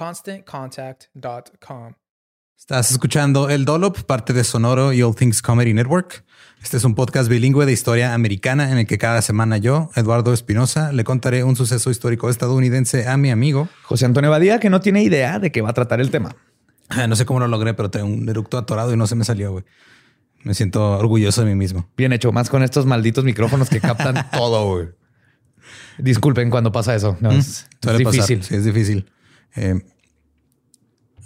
ConstantContact.com. Estás escuchando El Dolop, parte de Sonoro y All Things Comedy Network. Este es un podcast bilingüe de historia americana en el que cada semana yo, Eduardo Espinosa, le contaré un suceso histórico estadounidense a mi amigo José Antonio Badía, que no tiene idea de qué va a tratar el tema. Ah, no sé cómo lo logré, pero tengo un eructo atorado y no se me salió, güey. Me siento orgulloso de mí mismo. Bien hecho, más con estos malditos micrófonos que captan todo, güey. Disculpen cuando pasa eso. No, es, es difícil. Sí, es difícil. Eh,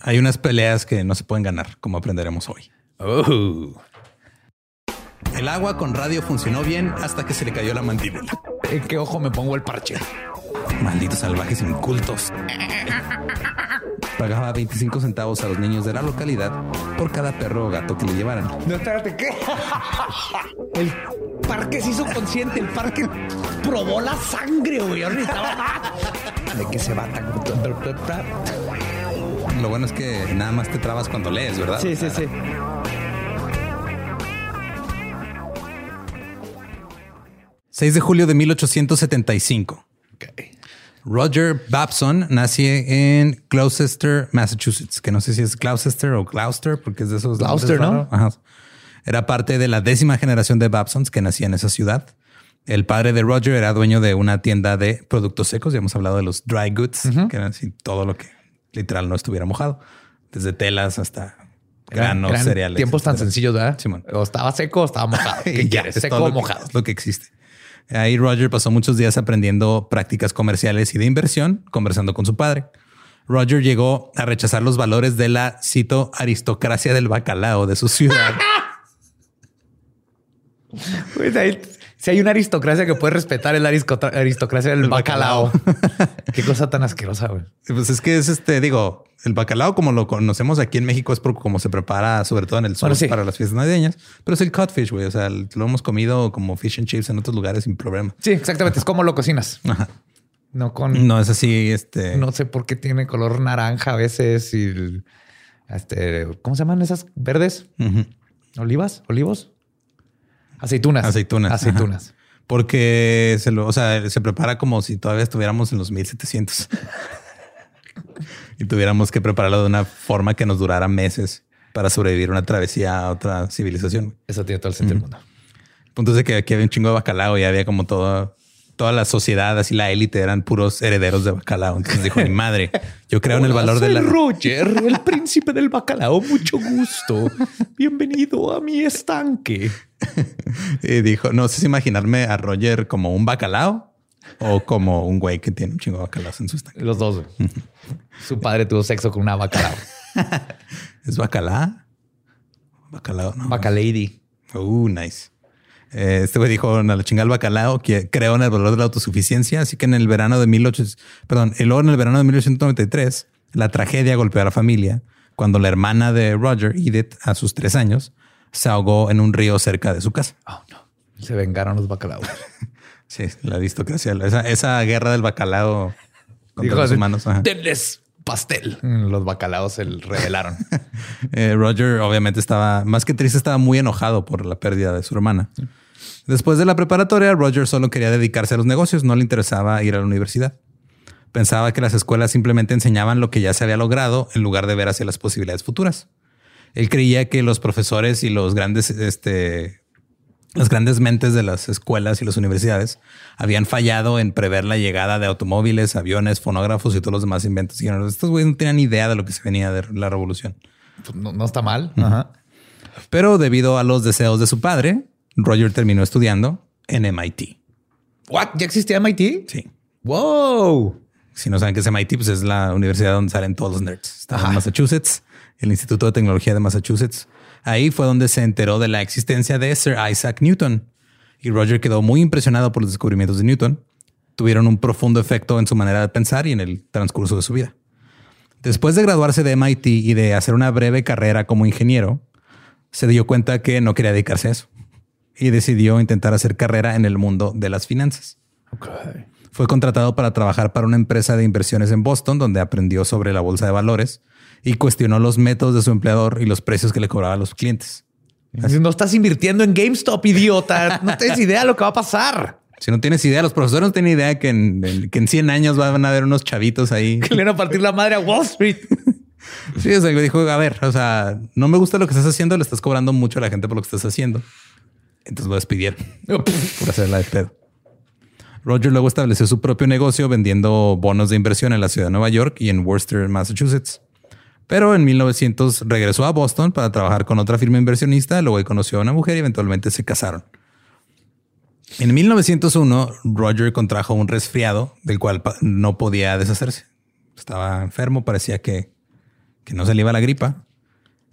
hay unas peleas que no se pueden ganar, como aprenderemos hoy. Oh. El agua con radio funcionó bien hasta que se le cayó la mandíbula. ¿En qué ojo me pongo el parche? Malditos salvajes incultos. Pagaba 25 centavos a los niños de la localidad por cada perro o gato que le llevaran. No, espérate, ¿qué? El parque se hizo consciente, el parque probó la sangre, güey. De que se va tan... Lo bueno es que nada más te trabas cuando lees, ¿verdad? Sí, sí, sí. ...6 de julio de 1875. Okay. Roger Babson nace en Gloucester, Massachusetts, que no sé si es Gloucester o Gloucester, porque es de esos. Gloucester, ¿no? Ajá. Era parte de la décima generación de Babsons que nacía en esa ciudad. El padre de Roger era dueño de una tienda de productos secos. Ya hemos hablado de los dry goods, uh -huh. que eran así todo lo que literal no estuviera mojado, desde telas hasta granos, cereales. Tiempos tan sencillos, ¿verdad? Simón. O estaba seco o estaba mojado. ¿Qué Y ya, quieres? es Seco o que- mojado. es lo que existe. Ahí Roger pasó muchos días aprendiendo prácticas comerciales y de inversión, conversando con su padre. Roger llegó a rechazar los valores de la, cito, aristocracia del bacalao de su ciudad. Pues ahí- si hay una aristocracia que puede respetar, es la aristocracia del El bacalao. bacalao. Qué cosa tan asquerosa, güey. pues es que es este, digo, el bacalao como lo conocemos aquí en México es por cómo se prepara, sobre todo en el sur Bueno, sí. para las fiestas navideñas, pero es el codfish, güey. O sea, lo hemos comido como fish and chips en otros lugares sin problema. Sí, exactamente. Es como lo cocinas. Ajá. No con... No es así, este. No sé por qué tiene color naranja a veces y... el- Este, ¿Cómo se llaman esas verdes? ¿Olivas? ¿Olivos? Aceitunas. Aceitunas, Aceitunas. Porque se lo, o sea, se prepara como si todavía estuviéramos en los 1700 y tuviéramos que prepararlo de una forma que nos durara meses para sobrevivir una travesía a otra civilización. Eso tiene todo el sentido del mundo. El punto es de que aquí había un chingo de bacalao y había como todo, toda la sociedad, así la élite eran puros herederos de bacalao. Entonces dijo mi madre, yo creo en el valor de la Roger, el príncipe del bacalao. Mucho gusto. Bienvenido a mi estanque. y dijo, no sé si imaginarme a Roger como un bacalao o como un güey que tiene un chingo de bacalaos en su estanque. Los dos. Su padre tuvo sexo con una bacalao. ¿Es bacalá? Bacalao, no. Bacalady. Uh, nice. Eh, Este güey dijo, a la chingada el bacalao, que creó en el valor de la autosuficiencia. Así que en el verano de 1800, perdón, y luego en el verano de 1893, la tragedia golpeó a la familia cuando la hermana de Roger, Edith, a sus tres años, se ahogó en un río cerca de su casa. Oh, no. Se vengaron los bacalaos. Sí, la aristocracia, esa, esa guerra del bacalao contra Dijo los así, humanos. ajá. Denles pastel. Mm, Los bacalaos se revelaron. Eh, Roger obviamente estaba más que triste, estaba muy enojado por la pérdida de su hermana. Después de la preparatoria, Roger solo quería dedicarse a los negocios, no le interesaba ir a la universidad. Pensaba que las escuelas simplemente enseñaban lo que ya se había logrado en lugar de ver hacia las posibilidades futuras. Él creía que los profesores y los grandes, este, las grandes mentes de las escuelas y las universidades habían fallado en prever la llegada de automóviles, aviones, fonógrafos y todos los demás inventos. Y estos güeyes no tenían idea de lo que se venía de la revolución. Pues no, no está mal. Ajá. Pero debido a los deseos de su padre, Roger terminó estudiando en MIT. What? ¿Ya existía MIT? Sí. Wow. Si no saben qué es MIT, pues es la universidad donde salen todos los nerds. Está en Massachusetts, el Instituto de Tecnología de Massachusetts. Ahí fue donde se enteró de la existencia de Sir Isaac Newton. Y Roger quedó muy impresionado por los descubrimientos de Newton. Tuvieron un profundo efecto en su manera de pensar y en el transcurso de su vida. Después de graduarse de MIT y de hacer una breve carrera como ingeniero, se dio cuenta que no quería dedicarse a eso y decidió intentar hacer carrera en el mundo de las finanzas. Okay. Fue contratado para trabajar para una empresa de inversiones en Boston, donde aprendió sobre la bolsa de valores y cuestionó los métodos de su empleador y los precios que le cobraba a los clientes. No estás invirtiendo en GameStop, idiota. No tienes idea de lo que va a pasar. Si no tienes idea, los profesores no tienen idea que en, que en 100 años van a haber unos chavitos ahí. Que le van a partir la madre a Wall Street. Sí, o sea, dijo, a ver, o sea, no me gusta lo que estás haciendo, le estás cobrando mucho a la gente por lo que estás haciendo. Entonces lo despidieron por hacerla de pedo. Roger luego estableció su propio negocio vendiendo bonos de inversión en la ciudad de Nueva York y en Worcester, Massachusetts. Pero en 1900 regresó a Boston para trabajar con otra firma inversionista, luego conoció a una mujer y eventualmente se casaron. En 1901, Roger contrajo un resfriado del cual no podía deshacerse. Estaba enfermo, parecía que, que no se le iba la gripa.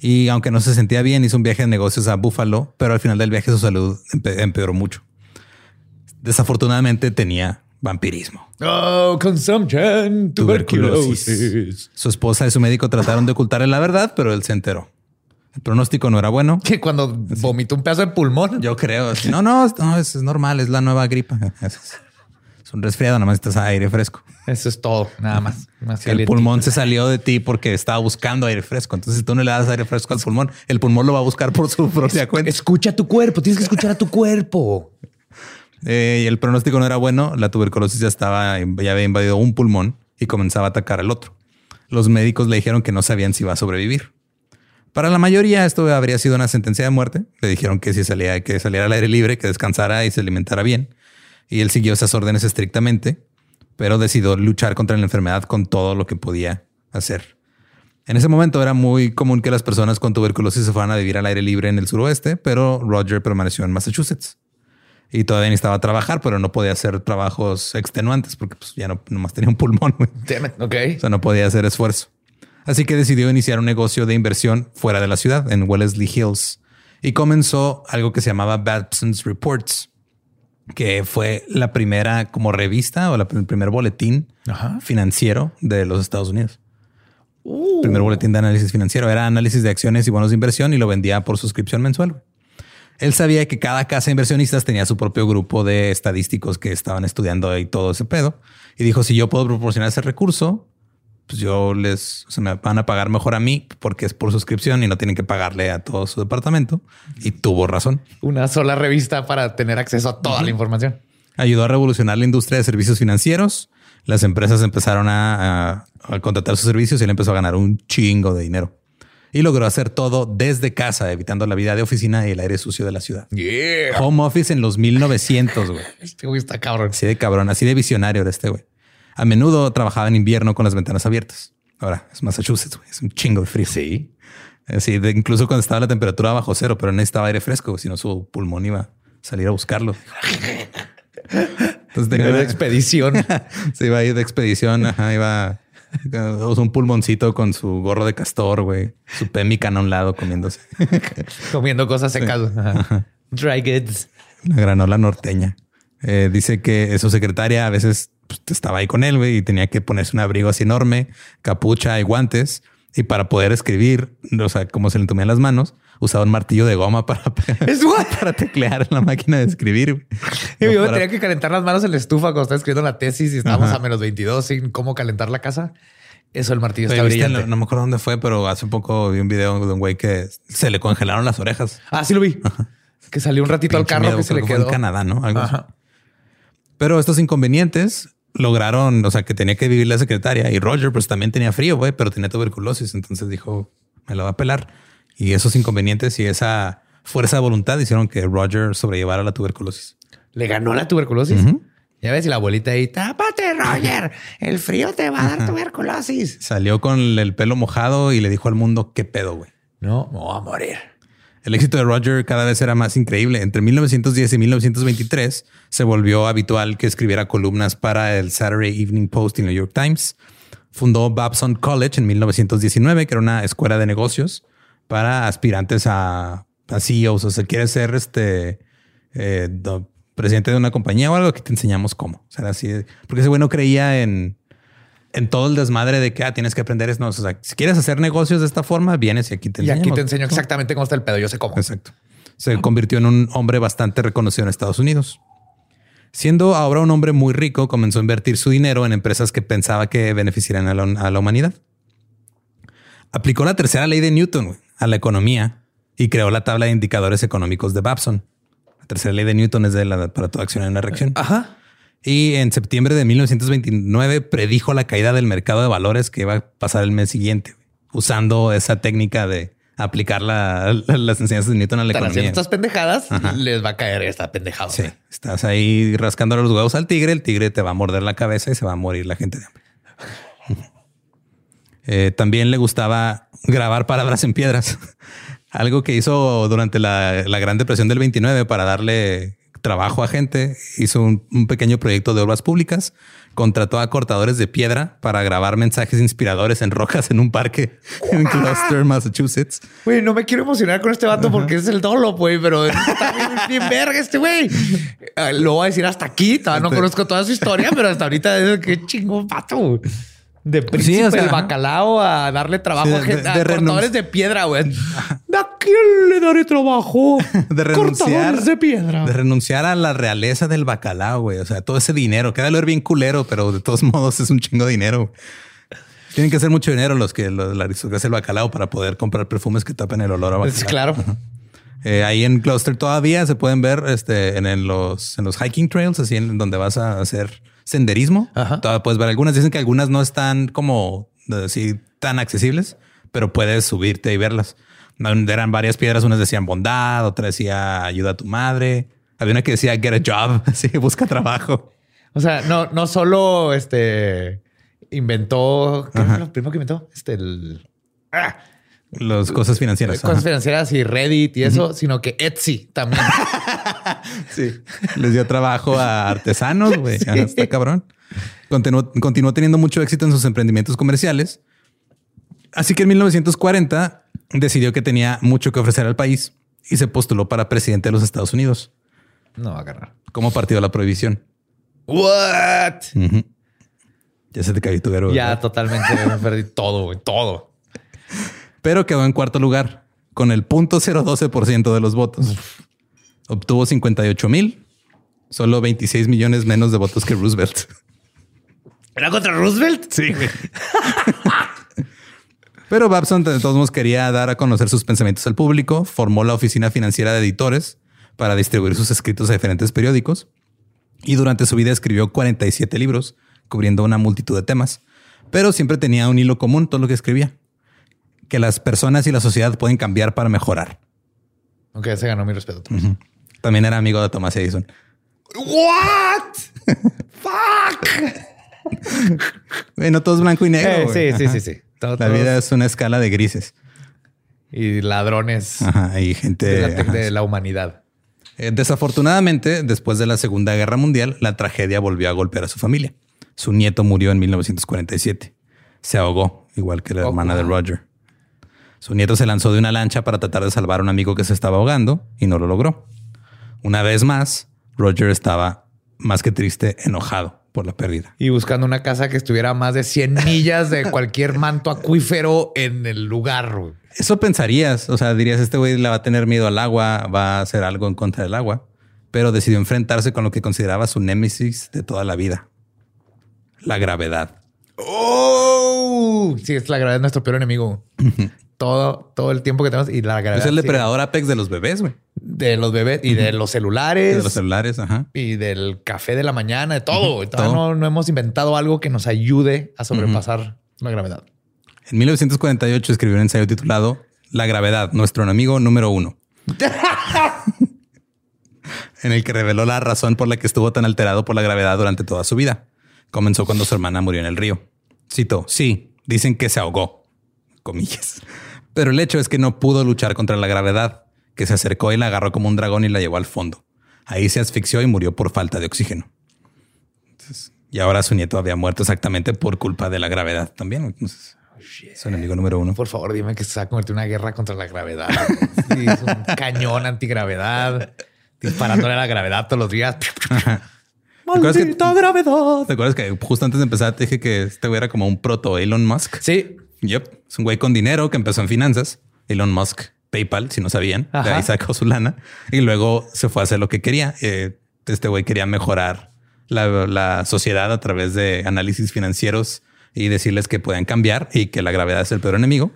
Y aunque no se sentía bien, hizo un viaje de negocios a Buffalo, pero al final del viaje su salud empe- empeoró mucho. Desafortunadamente tenía vampirismo. Oh, consumption, tuberculosis. Su esposa y su médico trataron de ocultarle la verdad, pero él se enteró. El pronóstico no era bueno. Que cuando vomitó un pedazo de pulmón. Yo creo. No, no, no, es, es normal, es la nueva gripa. Es, un resfriado, nada más estás aire fresco. Eso es todo, nada más. más el pulmón se salió de ti porque estaba buscando aire fresco. Entonces, si tú no le das aire fresco al pulmón, el pulmón lo va a buscar por su propia cuenta. Escucha tu cuerpo, tienes que escuchar a tu cuerpo. Eh, y el pronóstico no era bueno. La tuberculosis ya estaba, ya había invadido un pulmón y comenzaba a atacar al otro. Los médicos le dijeron que no sabían si iba a sobrevivir. Para la mayoría esto habría sido una sentencia de muerte. Le dijeron que si salía, que saliera al aire libre, que descansara y se alimentara bien. Y él siguió esas órdenes estrictamente, pero decidió luchar contra la enfermedad con todo lo que podía hacer. En ese momento era muy común que las personas con tuberculosis se fueran a vivir al aire libre en el suroeste, pero Roger permaneció en Massachusetts y todavía necesitaba trabajar, pero no podía hacer trabajos extenuantes porque pues, ya no nomás tenía un pulmón. Damn it. Ok. O sea, no podía hacer esfuerzo. Así que decidió iniciar un negocio de inversión fuera de la ciudad, en Wellesley Hills, y comenzó algo que se llamaba Babson's Reports, que fue la primera como revista o la- el primer boletín Ajá. financiero de los Estados Unidos. Primer boletín de análisis financiero era análisis de acciones y bonos de inversión y lo vendía por suscripción mensual. Él sabía que cada casa de inversionistas tenía su propio grupo de estadísticos que estaban estudiando ahí todo ese pedo. Y dijo, si yo puedo proporcionar ese recurso, pues yo les, se me van a pagar mejor a mí porque es por suscripción y no tienen que pagarle a todo su departamento. Y tuvo razón. Una sola revista para tener acceso a toda la información. Ayudó a revolucionar la industria de servicios financieros. Las empresas empezaron a, a- a contratar sus servicios y él empezó a ganar un chingo de dinero. Y logró hacer todo desde casa, evitando la vida de oficina y el aire sucio de la ciudad. Yeah. Home office en los 1900, güey. Este güey está cabrón. Así de cabrón, así de visionario era este güey. A menudo trabajaba en invierno con las ventanas abiertas. Ahora es Massachusetts. Es un chingo de frío. Sí. Así de, incluso cuando estaba la temperatura bajo cero, pero necesitaba aire fresco, si no su pulmón iba a salir a buscarlo. Entonces Tenía una expedición. se iba a ir de expedición, ajá, iba un pulmoncito con su gorro de castor, güey, su pemmican a un lado comiéndose comiendo cosas secas. Ajá. Dry goods. la granola norteña. Eh, dice que su secretaria a veces pues, estaba ahí con él, güey, y tenía que ponerse un abrigo así enorme, capucha y guantes. Y para poder escribir, o sea, como se le entumían las manos, usaba un martillo de goma para, para teclear en la máquina de escribir. Y yo para- tenía que calentar las manos en la estufa cuando estaba escribiendo la tesis y estábamos Ajá. a menos 22 sin cómo calentar la casa. Eso el martillo está brillante. No, no me acuerdo dónde fue, pero hace poco vi un video de un güey que se le congelaron las orejas. Ah, sí lo vi. Que salió un ratito al carro miedo, que se le fue quedó. en Canadá, ¿no? Algo así. Ajá. Pero estos inconvenientes lograron, o sea, que tenía que vivir la secretaria y Roger, pues también tenía frío, güey, pero tenía tuberculosis. Entonces dijo, me lo va a pelar. Y esos inconvenientes y esa fuerza de voluntad hicieron que Roger sobrellevara la tuberculosis. Le ganó la tuberculosis. Ya ves, y la abuelita ahí, tápate, Roger. El frío te va a dar tuberculosis. Salió con el pelo mojado y le dijo al mundo, ¿qué pedo, güey? No, me voy a morir. El éxito de Roger cada vez era más increíble. Entre 1910 y 1923 se volvió habitual que escribiera columnas para el Saturday Evening Post y New York Times. Fundó Babson College en 1919, que era una escuela de negocios para aspirantes a, CEOs. O sea, quieres ser este eh, presidente de una compañía o algo, aquí te enseñamos cómo. O sea, así. Porque ese güey no creía en, en todo el desmadre de que ah, tienes que aprender esto. No, o sea, si quieres hacer negocios de esta forma, vienes y aquí te Y enseñamos. aquí te enseño exactamente cómo está el pedo. Yo sé cómo. Exacto. Se convirtió en un hombre bastante reconocido en Estados Unidos. Siendo ahora un hombre muy rico, comenzó a invertir su dinero en empresas que pensaba que beneficiarían a la, a la humanidad. Aplicó la tercera ley de Newton a la economía y creó la tabla de indicadores económicos de Babson. La tercera ley de Newton es de la para toda acción en una reacción. Ajá. Y en septiembre de 1929 predijo la caída del mercado de valores que iba a pasar el mes siguiente, usando esa técnica de aplicar la- la- las enseñanzas de Newton a la Están economía. estas pendejadas, Ajá. les va a caer esta pendejada. Sí, estás ahí rascando los huevos al tigre, el tigre te va a morder la cabeza y se va a morir la gente de hambre. Eh, también le gustaba grabar palabras en piedras, algo que hizo durante la, la Gran Depresión del 29 para darle trabajo a gente. Hizo un, un pequeño proyecto de obras públicas, contrató a cortadores de piedra para grabar mensajes inspiradores en rocas en un parque en Gloucester, Massachusetts. Güey, no me quiero emocionar con este vato porque es el dolo, güey, pero está bien, bien verga este güey. Ah, Lo voy a decir hasta aquí. Todavía no Este- conozco toda su historia, pero hasta ahorita es qué chingón vato. De príncipe o sea, del ajá. bacalao a darle trabajo Sí, a, gente, de a cortadores de piedra, güey. ¿A quién le daré trabajo? de renunciar Cortadores de piedra. de renunciar a la realeza del bacalao, güey. O sea, todo ese dinero, queda ver bien culero, pero de todos modos es un chingo de dinero. Tienen que hacer mucho dinero los que los, la aristocracia del bacalao para poder comprar perfumes que tapen el olor a bacalao. Es claro. Eh, ahí en Gloucester todavía se pueden ver este, en, en los, en los hiking trails, así en donde vas a hacer senderismo. Ajá. Todavía puedes ver algunas. Dicen que algunas no están como así tan accesibles, pero puedes subirte y verlas. Eran varias piedras. Unas decían bondad, otra decía ayuda a tu madre. Había una que decía get a job, así busca trabajo. O sea, no, no solo este inventó. ¿Qué fue lo primero que inventó? Este el. ah, Las cosas financieras. cosas ajá. financieras y Reddit y eso, sino que Etsy también. Sí. Les dio trabajo a artesanos, güey. Ajá, Está cabrón. Continuó, continuó teniendo mucho éxito en sus emprendimientos comerciales. Así que en 1940 decidió que tenía mucho que ofrecer al país y se postuló para presidente de los Estados Unidos No va a agarrar. como partido de la prohibición. What? Ya se te cayó tu héroe. Ya ¿verdad? totalmente me perdí todo, güey, todo. Pero quedó en cuarto lugar con el 0.012% de los votos. Obtuvo 58 mil, solo 26 millones menos de votos que Roosevelt. ¿Era contra Roosevelt? Sí, güey. Pero Babson de todos modos quería dar a conocer sus pensamientos al público, formó la oficina financiera de editores para distribuir sus escritos a diferentes periódicos y durante su vida escribió 47 libros cubriendo una multitud de temas, pero siempre tenía un hilo común todo lo que escribía, que las personas y la sociedad pueden cambiar para mejorar. Ok, se ganó mi respeto. También era amigo de Thomas Edison. What? Fuck. Bueno, todo es blanco y negro. Eh, sí, sí, sí, sí. Todo- La vida es una escala de grises. y ladrones Ajá, y gente de, la, ajá, de la humanidad. Eh, desafortunadamente, después de la Segunda Guerra Mundial, la tragedia volvió a golpear a su familia. Su nieto murió en 1947. Se ahogó, igual que la Oh, hermana de. Roger. Su nieto se lanzó de una lancha para tratar de salvar a un amigo que se estaba ahogando y no lo logró. Una vez más, Roger estaba más que triste, enojado por la pérdida. Y buscando una casa que estuviera a más de 100 millas de cualquier manto acuífero en el lugar. güey. Eso pensarías, o sea, dirías, este güey le va a tener miedo al agua, va a hacer algo en contra del agua, pero decidió enfrentarse con lo que consideraba su némesis de toda la vida, la gravedad. ¡Oh! Sí, es la gravedad es nuestro peor enemigo. Todo, todo el tiempo que tenemos y la gravedad Es el depredador apex de los bebés, güey. de los bebés y de los celulares. De los celulares, ajá. y del café de la mañana, de todo. güey. Todavía todo. No, no hemos inventado algo que nos ayude a sobrepasar la gravedad. En 1948 escribió un ensayo titulado La gravedad, nuestro enemigo número uno. en el que reveló la razón por la que estuvo tan alterado por la gravedad durante toda su vida. Comenzó cuando su hermana murió en el río. Cito, sí, dicen que se ahogó, comillas. Pero el hecho es que no pudo luchar contra la gravedad, que se acercó y la agarró como un dragón y la llevó al fondo. Ahí se asfixió y murió por falta de oxígeno. Entonces, y ahora su nieto había muerto exactamente por culpa de la gravedad también. Entonces, su enemigo número uno. Por favor, dime que se va a convertir en una guerra contra la gravedad. Sí, es un cañón antigravedad, disparándole a la gravedad todos los días. que- ¡Maldita gravedad! ¿Te acuerdas que justo antes de empezar te dije que este güey era como un proto Elon Musk? Sí, Yep. Es un güey con dinero que empezó en finanzas. Elon Musk, PayPal, si no sabían. De ahí sacó su lana y luego se fue a hacer lo que quería. Eh, este güey quería mejorar la, la sociedad a través de análisis financieros y decirles que pueden cambiar y que la gravedad es el peor enemigo.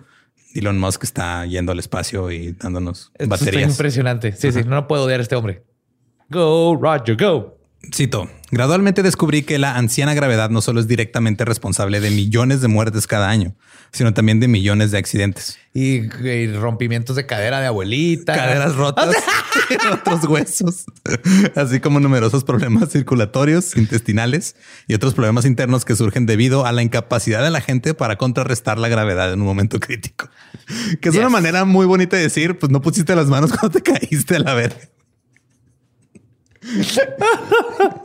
Elon Musk está yendo al espacio y dándonos esto baterías. impresionante. Sí, sí, no puedo odiar a este hombre. Go, Roger, go. Cito, gradualmente descubrí que la anciana gravedad no solo es directamente responsable de millones de muertes cada año, sino también de millones de accidentes. Y, y rompimientos de cadera de abuelita. Caderas rotas otros huesos, así como numerosos problemas circulatorios, intestinales y otros problemas internos que surgen debido a la incapacidad de la gente para contrarrestar la gravedad en un momento crítico. Que es una manera muy bonita de decir, pues no pusiste las manos cuando te caíste a la verga.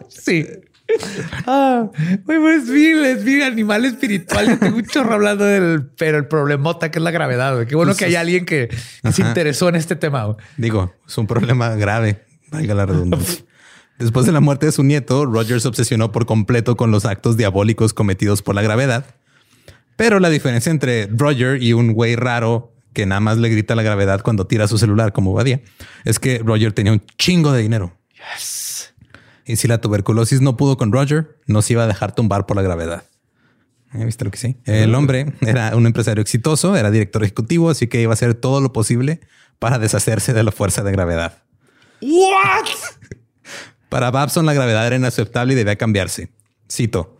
Sí. Ah, pues es mi, es mi animal espiritual. Yo tengo un chorro hablando del, pero el problemota que es la gravedad. güey. Qué bueno Pues que hay es- alguien que se interesó en este tema. güey. Digo, es un problema grave, valga la redundancia. Después de la muerte de su nieto, Roger se obsesionó por completo con los actos diabólicos cometidos por la gravedad. Pero la diferencia entre Roger y un güey raro que nada más le grita la gravedad cuando tira su celular como Badía es que Roger tenía un chingo de dinero. Y si la tuberculosis no pudo con Roger, no se iba a dejar tumbar por la gravedad. ¿Eh? ¿Viste lo que sí? El hombre era un empresario exitoso, era director ejecutivo, así que iba a hacer todo lo posible para deshacerse de la fuerza de gravedad. What? Para Babson la gravedad era inaceptable y debía cambiarse. Cito.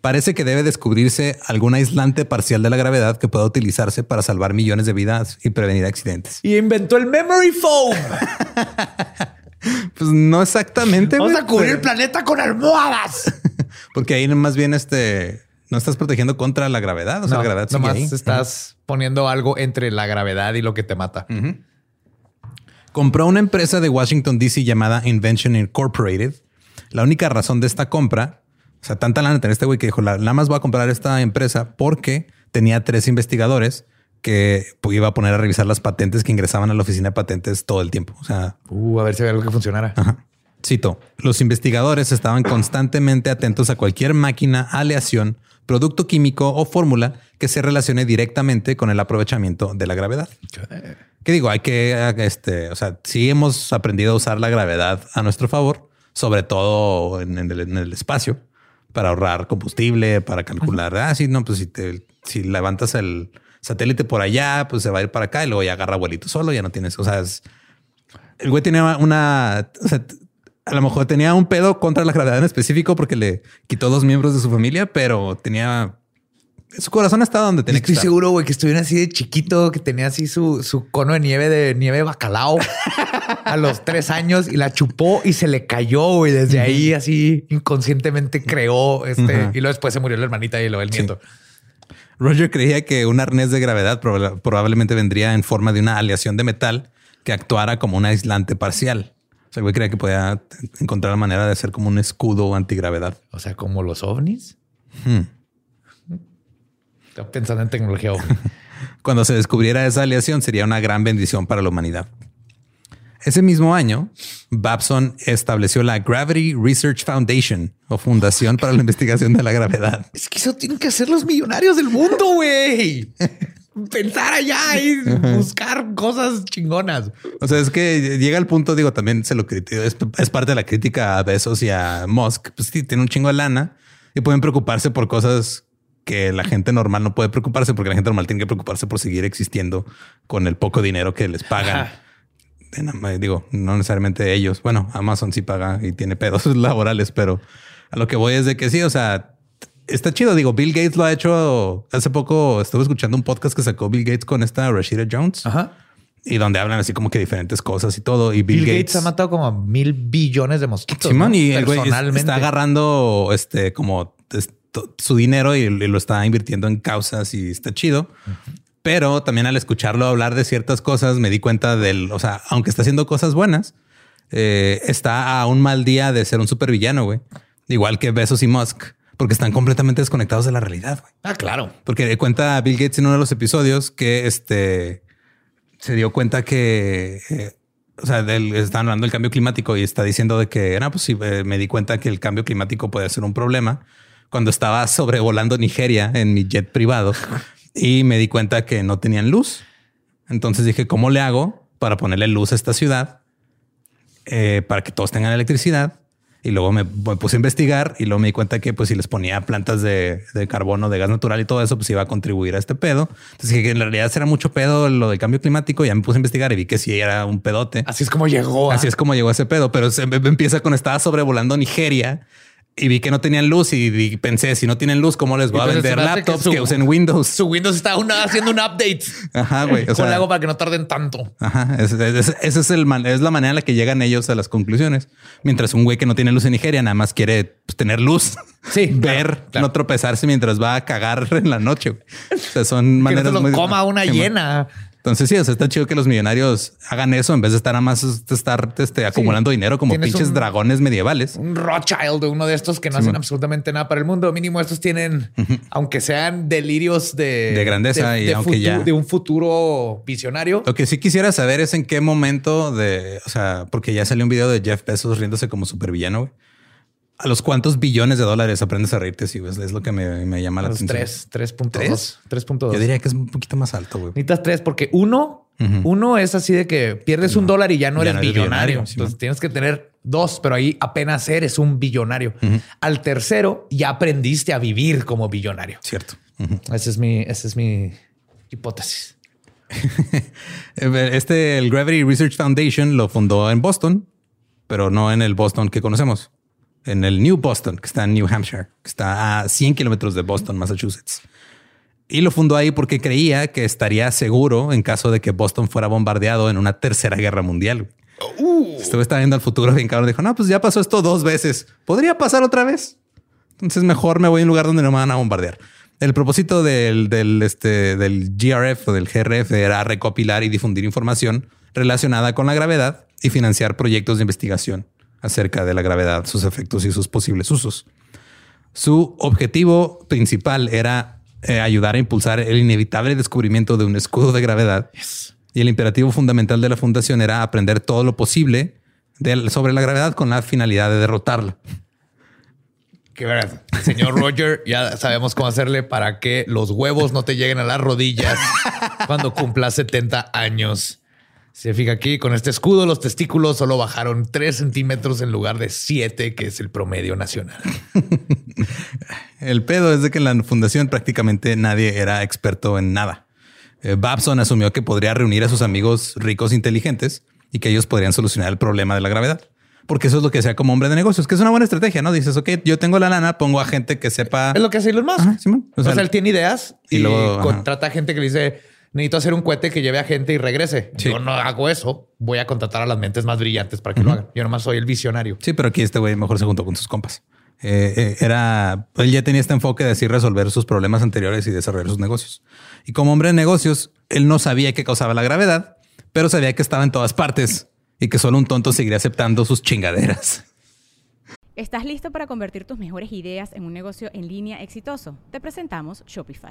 Parece que debe descubrirse algún aislante parcial de la gravedad que pueda utilizarse para salvar millones de vidas y prevenir accidentes. Y inventó el memory foam. Pues no exactamente. Vamos güey, a cubrir pero- el planeta con almohadas. Porque ahí más bien este no estás protegiendo contra la gravedad. O sea, No, la gravedad nomás ahí. estás poniendo algo entre la gravedad y lo que te mata. compró una empresa de Washington, D.C. llamada Invention Incorporated. La única razón de esta compra, o sea, tanta lana tenía este güey que dijo, "La- nada más voy a comprar esta empresa porque tenía tres investigadores que iba a poner a revisar las patentes que ingresaban a la oficina de patentes todo el tiempo. O sea, Uh, a ver si hay algo que funcionara. Ajá. Cito, los investigadores estaban constantemente atentos a cualquier máquina, aleación, producto químico o fórmula que se relacione directamente con el aprovechamiento de la gravedad. ¿Qué digo? Hay que, este, o sea, sí hemos aprendido a usar la gravedad a nuestro favor, sobre todo en, en el, en el espacio, para ahorrar combustible, para calcular, ah, sí, no, pues si, te, si levantas el satélite por allá, pues se va a ir para acá y luego ya agarra vuelito solo, ya no tienes, o sea, es, el güey tenía una, o sea, t- a lo mejor tenía un pedo contra la gravedad en específico porque le quitó dos miembros de su familia, pero tenía su corazón está donde tenía que Estoy estar. seguro, güey, que estuviera así de chiquito, que tenía así su, su cono de nieve de nieve de bacalao a los tres años y la chupó y se le cayó, güey. Desde ahí así inconscientemente creó este y luego después se murió la hermanita y luego el Sí. nieto. Roger creía que un arnés de gravedad proba- probablemente vendría en forma de una aleación de metal que actuara como un aislante parcial. O sea, el güey creía que podía encontrar la manera de hacer como un escudo antigravedad. O sea, como los ovnis. Hmm. Está pensando en tecnología ovni. Cuando se descubriera esa aleación sería una gran bendición para la humanidad. Ese mismo año, Babson estableció la Gravity Research Foundation o Fundación para la Investigación de la Gravedad. Es que eso tienen que hacer los millonarios del mundo, güey. Pensar allá y buscar cosas chingonas. O sea, es que llega al punto, digo, también se lo critico, es, es parte de la crítica a Bezos y a Musk. Pues sí, tiene un chingo de lana y pueden preocuparse por cosas que la gente normal no puede preocuparse porque la gente normal tiene que preocuparse por seguir existiendo con el poco dinero que les pagan. Ajá. Na- Digo, no necesariamente ellos. Bueno, Amazon sí paga y tiene pedos laborales, pero a lo que voy es de que sí, o sea, está chido. Digo, Bill Gates lo ha hecho. Hace poco estuve escuchando un podcast que sacó Bill Gates con esta Rashida Jones Ajá. y donde hablan así como que diferentes cosas y todo. Y Bill, Bill, Gates, ha matado como mil billones de mosquitos. Simón, ¿no? y el güey está agarrando este como su dinero y, y lo está invirtiendo en causas y está chido. Pero también al escucharlo hablar de ciertas cosas me di cuenta del, o sea, aunque está haciendo cosas buenas, eh, está a un mal día de ser un supervillano, güey. Igual que Bezos y Musk, porque están completamente desconectados de la realidad, güey. Ah, claro. Porque cuenta Bill Gates en uno de los episodios que este se dio cuenta que, eh, o sea, del- están hablando del cambio climático y está diciendo de que, no, pues sí, eh, me di cuenta que el cambio climático puede ser un problema cuando estaba sobrevolando Nigeria en mi jet privado y me di cuenta que no tenían luz. Entonces dije, ¿cómo le hago para ponerle luz a esta ciudad eh, para que todos tengan electricidad? Y luego me, me puse a investigar y luego me di cuenta que pues si les ponía plantas de, de carbono, de gas natural y todo eso, pues iba a contribuir a este pedo. Entonces dije que en realidad era mucho pedo lo del cambio climático. Ya me puse a investigar y vi que sí era un pedote. Así es como llegó. Así es como llegó ese pedo, pero se empieza con estaba sobrevolando Nigeria y vi que no tenían luz y, pensé si no tienen luz, ¿cómo les voy a vender se que laptops su- que usen Windows? Su Windows está una- haciendo un update. Ajá, güey. O ¿Cómo sea, le hago para que no tarden tanto? Ajá, es- es- es el man- es la manera en la que llegan ellos a las conclusiones. Mientras un güey que no tiene luz en Nigeria nada más quiere pues, tener luz, Sí, ver, claro. no tropezarse mientras va a cagar en la noche. güey. O sea, son Que no maneras te lo muy coma una llena. Entonces sí, o sea, está chido que los millonarios hagan eso en vez de estar nada más estar este, acumulando dinero como Tienes pinches un- dragones medievales. Un Rothschild de uno de estos que no hacen absolutamente nada para el mundo. Mínimo estos tienen, aunque sean delirios de, De grandeza y aunque futu- ya- de un futuro visionario. Lo que sí quisiera saber es en qué momento de, o sea, porque ya salió un video de Jeff Bezos riéndose como supervillano. güey. ¿A los cuántos billones de dólares aprendes a reírte? Sí, es lo que me, me llama la Los atención. tres, 3.2. ¿Tres? 3.2. Yo diría que es un poquito más alto, güey. Necesitas tres porque uno, uno es así de que pierdes un dólar y ya no Ya eres no eres billonario. sí, Entonces tienes que tener dos, pero ahí apenas eres un billonario. Al tercero ya aprendiste a vivir como billonario. Cierto. Esa es mi, esa es mi hipótesis. Este, el Gravity Research Foundation lo fundó en Boston, pero no en el Boston que conocemos, en el New Boston, que está en New Hampshire, que está a 100 kilómetros de Boston, Massachusetts. Y lo fundó ahí porque creía que estaría seguro en caso de que Boston fuera bombardeado en una tercera guerra mundial. Estuve estaba viendo al futuro bien cabrón. Dijo, no, pues ya pasó esto dos veces. ¿Podría pasar otra vez? Entonces mejor me voy a un lugar donde no me van a bombardear. El propósito del, del, este, del GRF o del GRF era recopilar y difundir información relacionada con la gravedad y financiar proyectos de investigación acerca de la gravedad, sus efectos y sus posibles usos. Su objetivo principal era eh, ayudar a impulsar el inevitable descubrimiento de un escudo de gravedad. Y el imperativo fundamental de la fundación era aprender todo lo posible de- sobre la gravedad con la finalidad de derrotarla. Que verdad, señor Roger, ya sabemos cómo hacerle para que los huevos no te lleguen a las rodillas cuando cumplas 70 años. Se fija aquí, con este escudo los testículos solo bajaron 3 centímetros en lugar de 7, que es el promedio nacional. El pedo es de que en la fundación prácticamente nadie era experto en nada. Eh, Babson asumió que podría reunir a sus amigos ricos e inteligentes y que ellos podrían solucionar el problema de la gravedad. Porque eso es lo que sea como hombre de negocios, que es una buena estrategia, ¿no? Dices, ok, yo tengo la lana, pongo a gente que sepa... Es lo que hace Elon Musk. Ajá, Simón. O sea, él tiene ideas y, y luego, ajá. contrata gente que le dice, necesito hacer un cohete que lleve a gente y regrese. Sí. Yo no hago eso. Voy a contratar a las mentes más brillantes para que lo hagan. Yo nomás soy el visionario. Sí, pero aquí este güey mejor se juntó con sus compas. Eh, eh, era, él ya tenía este enfoque de así resolver sus problemas anteriores y desarrollar sus negocios. Y como hombre de negocios, él no sabía qué causaba la gravedad, pero sabía que estaba en todas partes y que solo un tonto seguiría aceptando sus chingaderas. ¿Estás listo para convertir tus mejores ideas en un negocio en línea exitoso? Te presentamos Shopify.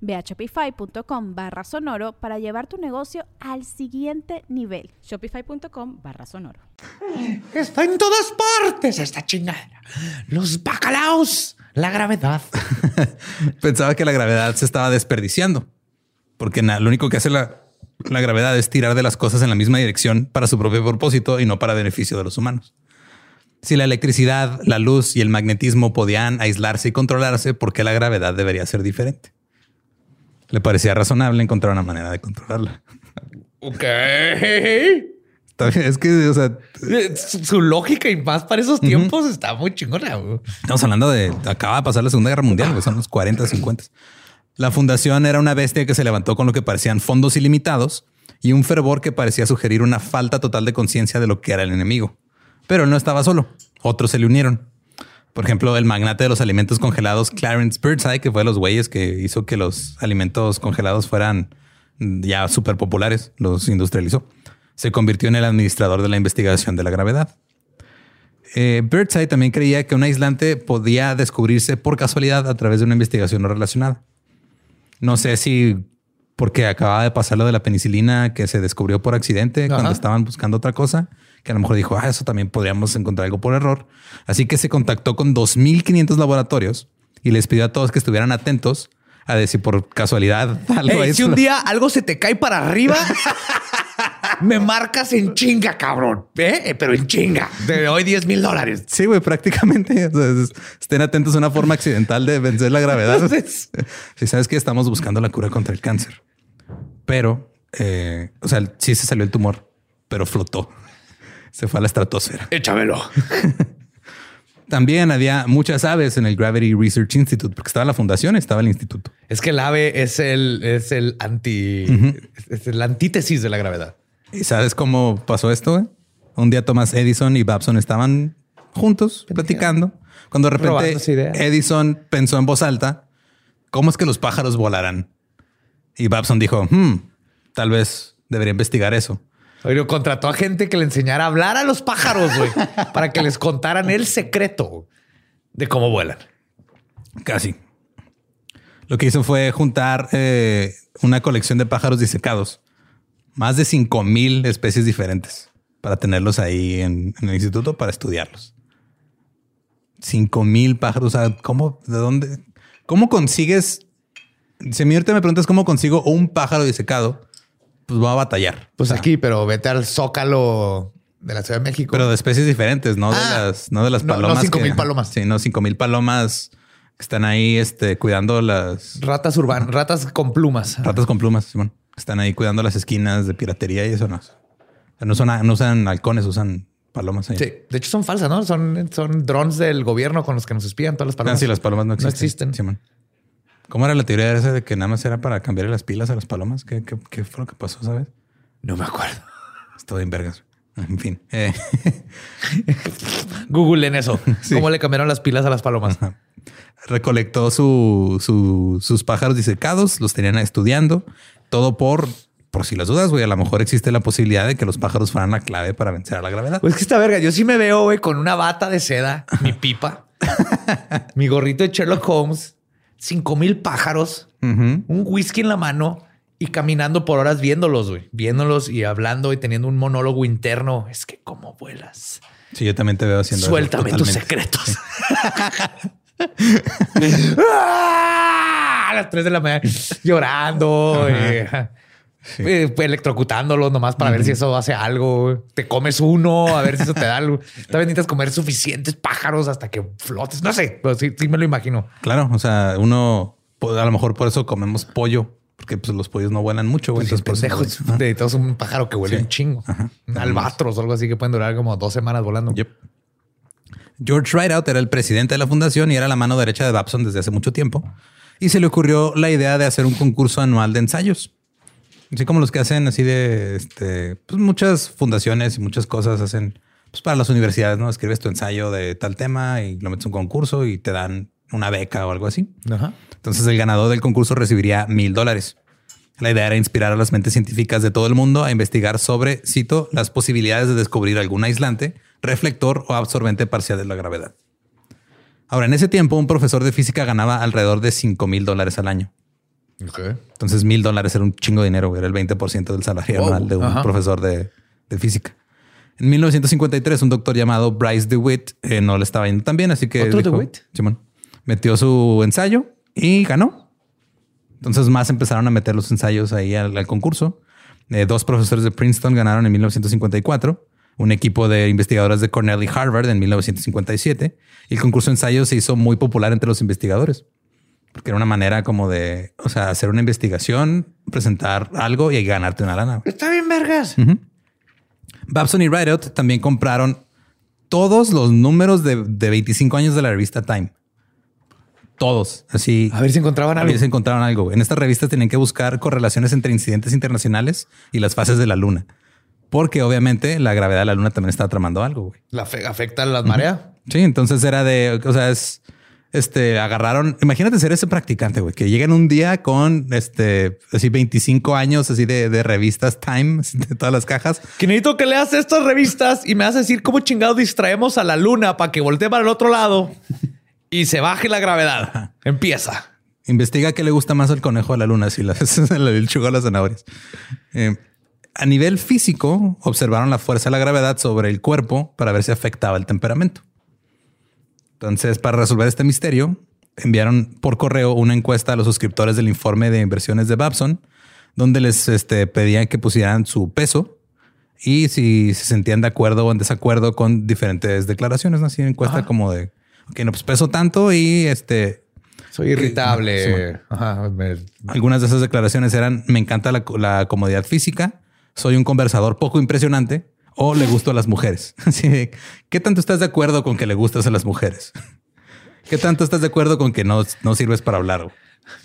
Ve a shopify.com barra sonoro para llevar tu negocio al siguiente nivel. Shopify.com barra sonoro. Está en todas partes esta chingadera. Los bacalaos, la gravedad. Pensaba que la gravedad se estaba desperdiciando, porque nada, lo único que hace la, la gravedad es tirar de las cosas en la misma dirección para su propio propósito y no para beneficio de los humanos. Si la electricidad, la luz y el magnetismo podían aislarse y controlarse, ¿por qué la gravedad debería ser diferente? Le parecía razonable encontrar una manera de controlarla. Ok. Es que, o sea, su lógica y más para esos tiempos está muy chingona. Estamos hablando de acaba de pasar la Segunda Guerra Mundial, son los 40, 50. La fundación era una bestia que se levantó con lo que parecían fondos ilimitados y un fervor que parecía sugerir una falta total de conciencia de lo que era el enemigo. Pero él no estaba solo. Otros se le unieron. Por ejemplo, el magnate de los alimentos congelados, Clarence Birdseye, que fue de los güeyes que hizo que los alimentos congelados fueran ya súper populares, los industrializó. Se convirtió en el administrador de la investigación de la gravedad. Eh, Birdseye también creía que un aislante podía descubrirse por casualidad a través de una investigación no relacionada. No sé si porque acababa de pasar lo de la penicilina que se descubrió por accidente cuando estaban buscando otra cosa que a lo mejor dijo, ah, eso también podríamos encontrar algo por error. Así que se contactó con 2.500 laboratorios y les pidió a todos que estuvieran atentos a decir por casualidad algo Si un día algo se te cae para arriba, me marcas en chinga, cabrón. ¿Eh? Pero en chinga. De hoy 10 mil dólares. Sí, güey, prácticamente. estén atentos a una forma accidental de vencer la gravedad. si sabes que estamos buscando la cura contra el cáncer, pero, eh, o sea, sí se salió el tumor, pero flotó se fue a la estratosfera. Échamelo. También había muchas aves en el Gravity Research Institute, porque estaba la fundación, estaba el instituto. Es que el ave es el, es el anti, es la antítesis de la gravedad. ¿Y sabes cómo pasó esto? Un día Thomas Edison y Babson estaban juntos platicando, cuando de repente Edison pensó en voz alta, ¿cómo es que los pájaros volarán? Y Babson dijo, hmm, tal vez debería investigar eso. Oye, contrató a gente que le enseñara a hablar a los pájaros, güey, para que les contaran el secreto de cómo vuelan. Casi. Lo que hizo fue juntar eh, una colección de pájaros disecados, más de 5 mil especies diferentes, para tenerlos ahí en, el instituto para estudiarlos. 5 mil pájaros. O ¿cómo, de dónde, cómo consigues? Si mi me preguntas cómo consigo un pájaro disecado, pues va a batallar. Pues aquí, pero vete al Zócalo de la Ciudad de México. Pero de especies diferentes, no de ah. las, no de las palomas. No, cinco mil palomas. Sí, no cinco mil palomas que están ahí, este, cuidando las ratas urbanas, ratas con plumas. Ratas con plumas, Simón. Están ahí cuidando las esquinas de piratería y eso no. no, son, no usan halcones, usan palomas ahí. Sí, de hecho son falsas, ¿no? Son, son drones del gobierno con los que nos espían todas las palomas. Ah, sí, las palomas no existen. No existen. Simón. ¿Cómo era la teoría esa de que nada más era para cambiar las pilas a las palomas? ¿Qué, fue lo que pasó, sabes? No me acuerdo. Estoy en vergas. En fin. Eh. Google en eso. ¿Cómo le cambiaron las pilas a las palomas? Recolectó sus pájaros disecados, los tenían estudiando, todo por por si las dudas, güey, a lo mejor existe la posibilidad de que los pájaros fueran la clave para vencer a la gravedad. Pues que esta verga, yo sí me veo, güey, con una bata de seda, mi pipa, mi gorrito de Sherlock Holmes, cinco mil pájaros, un whisky en la mano y caminando por horas viéndolos, güey, viéndolos y hablando y teniendo un monólogo interno. Es que cómo vuelas. Sí, yo también te veo haciendo Suéltame tus secretos. ¡Ah! A las tres de la mañana llorando. Eh, electrocutándolos nomás para ver si eso hace algo. Te comes uno, a ver si eso te da algo. También necesitas comer suficientes pájaros hasta que flotes. No sé, pero sí, sí me lo imagino. Claro, o sea, uno pues, a lo mejor por eso comemos pollo, porque pues, los pollos no vuelan mucho. güey. Pues Entonces, por eso- un pájaro que huele Sí. un chingo. Ajá. Un albatros o algo así que pueden durar como dos semanas volando. Yep. George Rideout era el presidente de la fundación y era la mano derecha de Babson desde hace mucho tiempo. Y se le ocurrió la idea de hacer un concurso anual de ensayos. Así como los que hacen así de este, pues muchas fundaciones y muchas cosas hacen pues para las universidades, ¿no? Escribes tu ensayo de tal tema y lo metes a un concurso y te dan una beca o algo así. Ajá. Entonces el ganador del concurso recibiría mil dólares. La idea era inspirar a las mentes científicas de todo el mundo a investigar sobre, cito, las posibilidades de descubrir algún aislante, reflector o absorbente parcial de la gravedad. Ahora, en ese tiempo, un profesor de física ganaba alrededor de 5 mil dólares al año. Entonces, mil dólares era un chingo de dinero, güey, era el 20% del salario Wow. anual de un Ajá. profesor de, de física. En 1953, un doctor llamado Bryce DeWitt eh, no le estaba yendo tan bien, así que ¿Otro dijo- DeWitt? Simón, metió su ensayo y ganó. Entonces más empezaron a meter los ensayos ahí al, al concurso. Eh, dos profesores de Princeton ganaron en 1954, un equipo de investigadores de Cornell y Harvard en 1957. Y el concurso de ensayos se hizo muy popular entre los investigadores. Porque era una manera como de, o sea, hacer una investigación, presentar algo y ganarte una lana. Está bien, vergas. Babson y Rideout también compraron todos los números de, de 25 años de la revista Time. Todos. Así. A ver si encontraban A algo. ver si encontraron algo. En esta revista tenían que buscar correlaciones entre incidentes internacionales y las fases de la luna. Porque obviamente la gravedad de la luna también está tramando algo, güey. La fe- afecta las mareas. Sí, entonces era de, o sea, es, este, agarraron, imagínate ser ese practicante, güey, que llegan un día con, este, así 25 años así de, de revistas Time, de todas las cajas. Que necesito que leas estas revistas y me vas a decir cómo chingados distraemos a la luna para que voltee para el otro lado y se baje la gravedad. Empieza. Investiga qué le gusta más al conejo de la luna, si la, el chugo a las zanahorias. Eh, a nivel físico, observaron la fuerza de la gravedad sobre el cuerpo para ver si afectaba el temperamento. Entonces, para resolver este misterio, enviaron por correo una encuesta a los suscriptores del informe de inversiones de Babson, donde les este, pedían que pusieran su peso y si se sentían de acuerdo o en desacuerdo con diferentes declaraciones. ¿no? Así encuesta como de, ok, no, pues peso tanto y este, Soy irritable. Ajá, me- algunas de esas declaraciones eran, me encanta la, la comodidad física, soy un conversador poco impresionante o le gusto a las mujeres. ¿Qué tanto estás de acuerdo con que le gustas a las mujeres? ¿Qué tanto estás de acuerdo con que no, no sirves para hablar?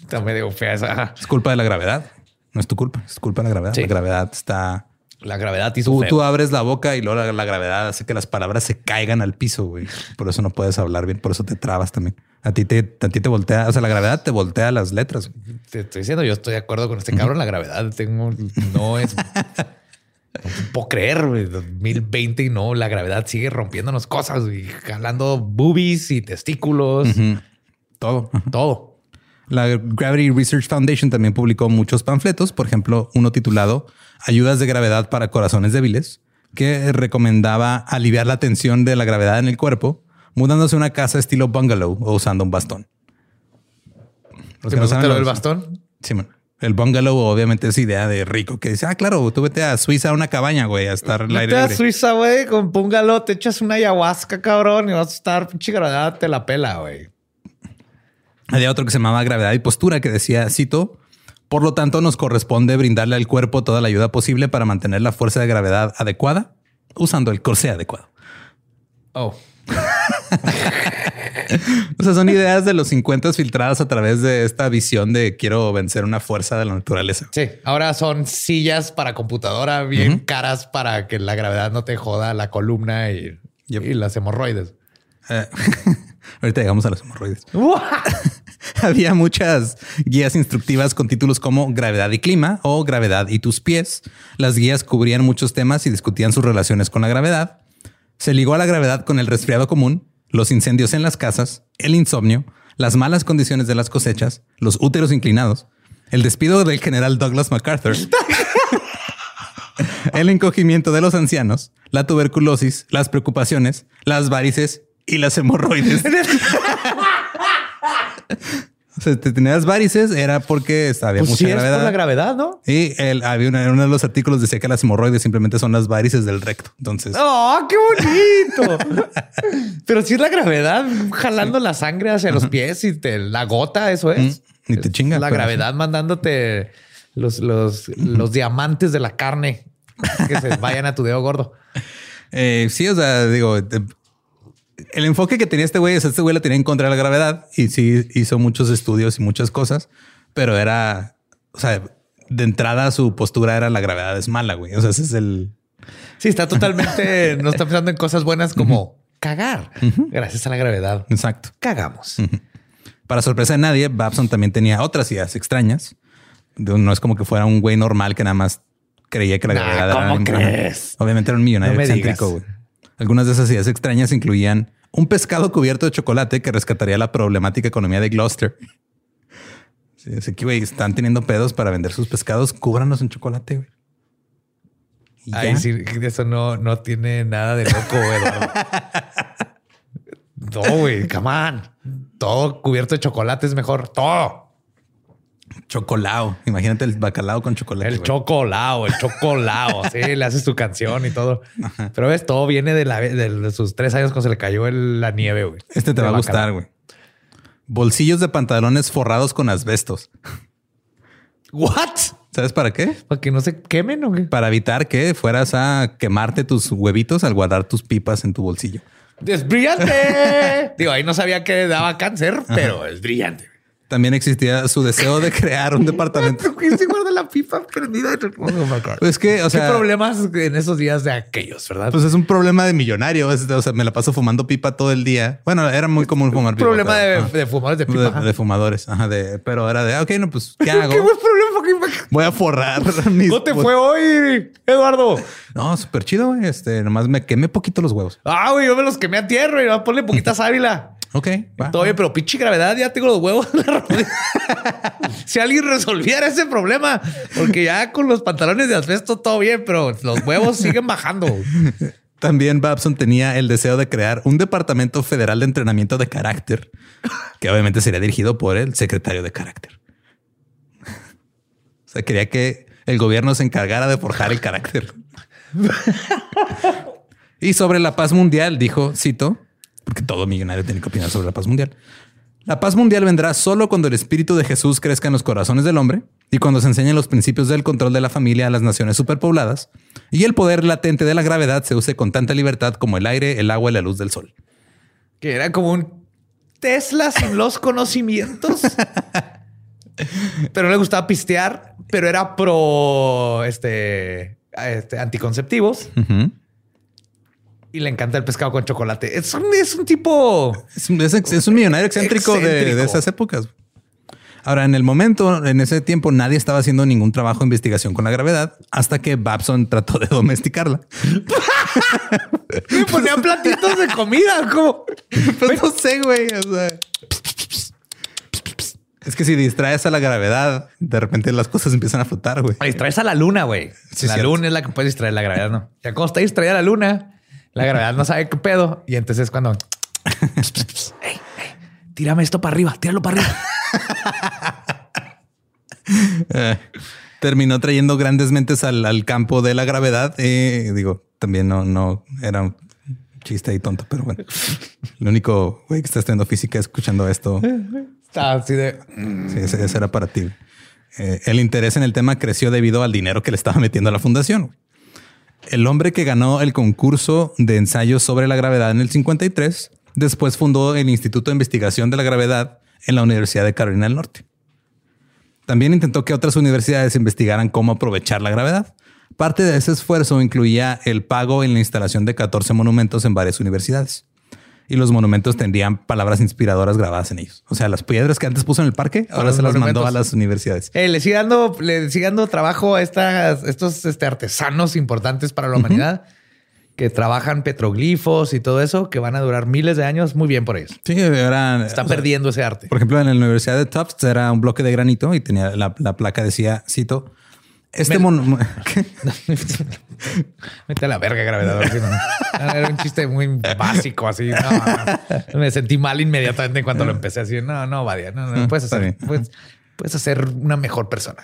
Está medio fea esa. Es culpa de la gravedad. No es tu culpa, es culpa de la gravedad. Sí. La gravedad está... La gravedad hizo Tú, feo. tú abres la boca y luego la, la gravedad hace que las palabras se caigan al piso, güey. Por eso no puedes hablar bien, por eso te trabas también. A ti te, a ti te voltea, o sea, la gravedad te voltea las letras. güey. Te estoy diciendo, yo estoy de acuerdo con este cabrón. La gravedad tengo, no es. No puedo creer, güey, 2020 y no, la gravedad sigue rompiéndonos cosas y jalando boobies y testículos. Todo. todo. La Gravity Research Foundation también publicó muchos panfletos, por ejemplo, uno titulado Ayudas de gravedad para corazones débiles, que recomendaba aliviar la tensión de la gravedad en el cuerpo, mudándose a una casa estilo bungalow o usando un bastón. ¿Te del los- bastón? Sí, man. El bungalow obviamente es idea de rico que dice, ah, claro, tú vete a Suiza a una cabaña, güey, a estar al aire Vete a libre. Suiza, güey, con púngalo, te echas una ayahuasca, cabrón, y vas a estar pinche gravedad, te la pela, güey. Había otro que se llamaba Gravedad y Postura que decía, cito, por lo tanto nos corresponde brindarle al cuerpo toda la ayuda posible para mantener la fuerza de gravedad adecuada usando el corsé adecuado. Oh. O sea, son ideas de los 50 filtradas a través de esta visión de quiero vencer una fuerza de la naturaleza. Sí, ahora son sillas para computadora bien caras para que la gravedad no te joda la columna y, Yep. y las hemorroides. Eh, ahorita llegamos a los hemorroides. Había muchas guías instructivas con títulos como Gravedad y Clima o Gravedad y tus pies. Las guías cubrían muchos temas y discutían sus relaciones con la gravedad. Se ligó a la gravedad con el resfriado común, los incendios en las casas, el insomnio, las malas condiciones de las cosechas, los úteros inclinados, el despido del general Douglas MacArthur, el encogimiento de los ancianos, la tuberculosis, las preocupaciones, las varices y las hemorroides. sea, te tenías varices era porque había Pues mucha sí, es por la gravedad, ¿no? Y el, había una- uno de los artículos decía que las hemorroides simplemente son las varices del recto. Entonces, ¡Oh, qué bonito! Pero si es la gravedad jalando la sangre hacia los pies y te la gota, eso es. Mm, y te chinga, La gravedad mandándote los, los, los diamantes de la carne que se vayan a tu dedo gordo. eh, sí, o sea, digo, el enfoque que tenía este güey es este güey la tenía en contra de la gravedad y sí hizo muchos estudios y muchas cosas, pero era, o sea, de entrada su postura era la gravedad es mala, güey. O sea, ese es el, Sí, está totalmente, no está pensando en cosas buenas como cagar. Gracias a la gravedad. exacto. Cagamos. Para sorpresa de nadie, Babson también tenía otras ideas extrañas. No es como que fuera un güey normal que nada más creía que la Nah, gravedad era ¿cómo crees? Obviamente era un millonario No excéntrico. güey. Algunas de esas ideas extrañas incluían un pescado cubierto de chocolate que rescataría la problemática economía de Gloucester. Sí, así que, güey, están teniendo pedos para vender sus pescados, cúbranos en chocolate, güey. Ay, sí, eso no, no tiene nada de loco, Eduardo. no, güey, come on. Todo cubierto de chocolate es mejor. Todo. Chocolao. Imagínate el bacalao con chocolate. El güey. chocolao, el chocolao. Sí, le haces tu canción y todo. Pero ves, todo viene de, la, de, sus tres años cuando se le cayó el- la nieve, güey. Este te De va a gustar, güey. Bolsillos de pantalones forrados con asbestos. ¿What? ¿Sabes para qué? Para que no se quemen o qué? Para evitar que fueras a quemarte tus huevitos al guardar tus pipas en tu bolsillo. Es brillante. Digo, ahí no sabía que daba cáncer, pero es brillante. También existía su deseo de crear un departamento. ¿Quién se guarda la pipa prendida? Pues que, o sea, ¿Qué problemas en esos días de aquellos, verdad? pues es un problema de millonario. Es- o sea, me la paso fumando pipa todo el día. Bueno, era muy común fumar pipa. problema pero- de, fumadores de pipa. de, fumadores. Ajá, de, pero era de, ok, no, pues, ¿qué hago? ¿Qué buen problema? Voy a forrar mis... ¿Cómo te fue hoy, Eduardo? No, súper chido, güey. Este, nomás me quemé poquito los huevos. Ah, güey, yo me los quemé a tierra y va a ponle poquita sábila. Ok, va. Todo bien, pero pinche gravedad, ya tengo los huevos en la rodilla. si alguien resolviera ese problema, porque ya con los pantalones de asbesto todo bien, pero los huevos siguen bajando. También Babson tenía el deseo de crear un departamento federal de entrenamiento de carácter, que obviamente sería dirigido por el secretario de carácter. O sea, quería que el gobierno se encargara de forjar el carácter. y sobre la paz mundial, dijo, cito, porque todo millonario tiene que opinar sobre la paz mundial. La paz mundial vendrá solo cuando el espíritu de Jesús crezca en los corazones del hombre y cuando se enseñen los principios del control de la familia a las naciones superpobladas y el poder latente de la gravedad se use con tanta libertad como el aire, el agua y la luz del sol. Que era como un Tesla sin los conocimientos. pero no le gustaba pistear, pero era pro este, este, anticonceptivos. Y le encanta el pescado con chocolate. Es un, es un tipo. es, un, es ex- es un millonario excéntrico, de- esas épocas. Ahora, en el momento, en ese tiempo, nadie estaba haciendo ningún trabajo de investigación con la gravedad hasta que Babson trató de domesticarla. Me ponían platitos de comida. Como Pues no sé, güey. o sea. Es que si distraes a la gravedad, de repente las cosas empiezan a flotar, güey. distraes a la luna, güey. Sí, la cierto. luna es la que puede distraer la gravedad, no. Ya cuando está distraída la luna, la gravedad no sabe qué pedo. Y entonces es cuando. Ey, ey, tírame esto para arriba, tíralo para arriba. Eh, terminó trayendo grandes mentes al, al campo de la gravedad. Eh, digo, también no, no era un chiste y tonto, pero bueno. El único güey que está estudiando física escuchando esto, Está así de. sí, ese, ese era para ti. Eh, el interés en el tema creció debido al dinero que le estaba metiendo a la fundación. El hombre que ganó el concurso de ensayos sobre la gravedad en el 53, después fundó el Instituto de Investigación de la Gravedad en la Universidad de Carolina del Norte. También intentó que otras universidades investigaran cómo aprovechar la gravedad. Parte de ese esfuerzo incluía el pago en la instalación de 14 monumentos en varias universidades. Y los monumentos tendrían palabras inspiradoras grabadas en ellos. O sea, las piedras que antes puso en el parque, ahora se las mandó a las universidades. Eh, le sigue dando, le sigue dando trabajo a estas, estos este, artesanos importantes para la humanidad que trabajan petroglifos y todo eso, que van a durar miles de años. Muy bien por ellos. Sí, eran... Está sea, perdiendo ese arte. Por ejemplo, en la Universidad de Tufts era un bloque de granito y tenía la, la placa decía, cito, este Me- monumento... Mete a la verga gravedad. ¿no? Era un chiste muy básico, así. No. Me sentí mal inmediatamente cuando lo empecé así. No, no, Badia, no, no puedes Está hacer, puedes, puedes hacer una mejor persona.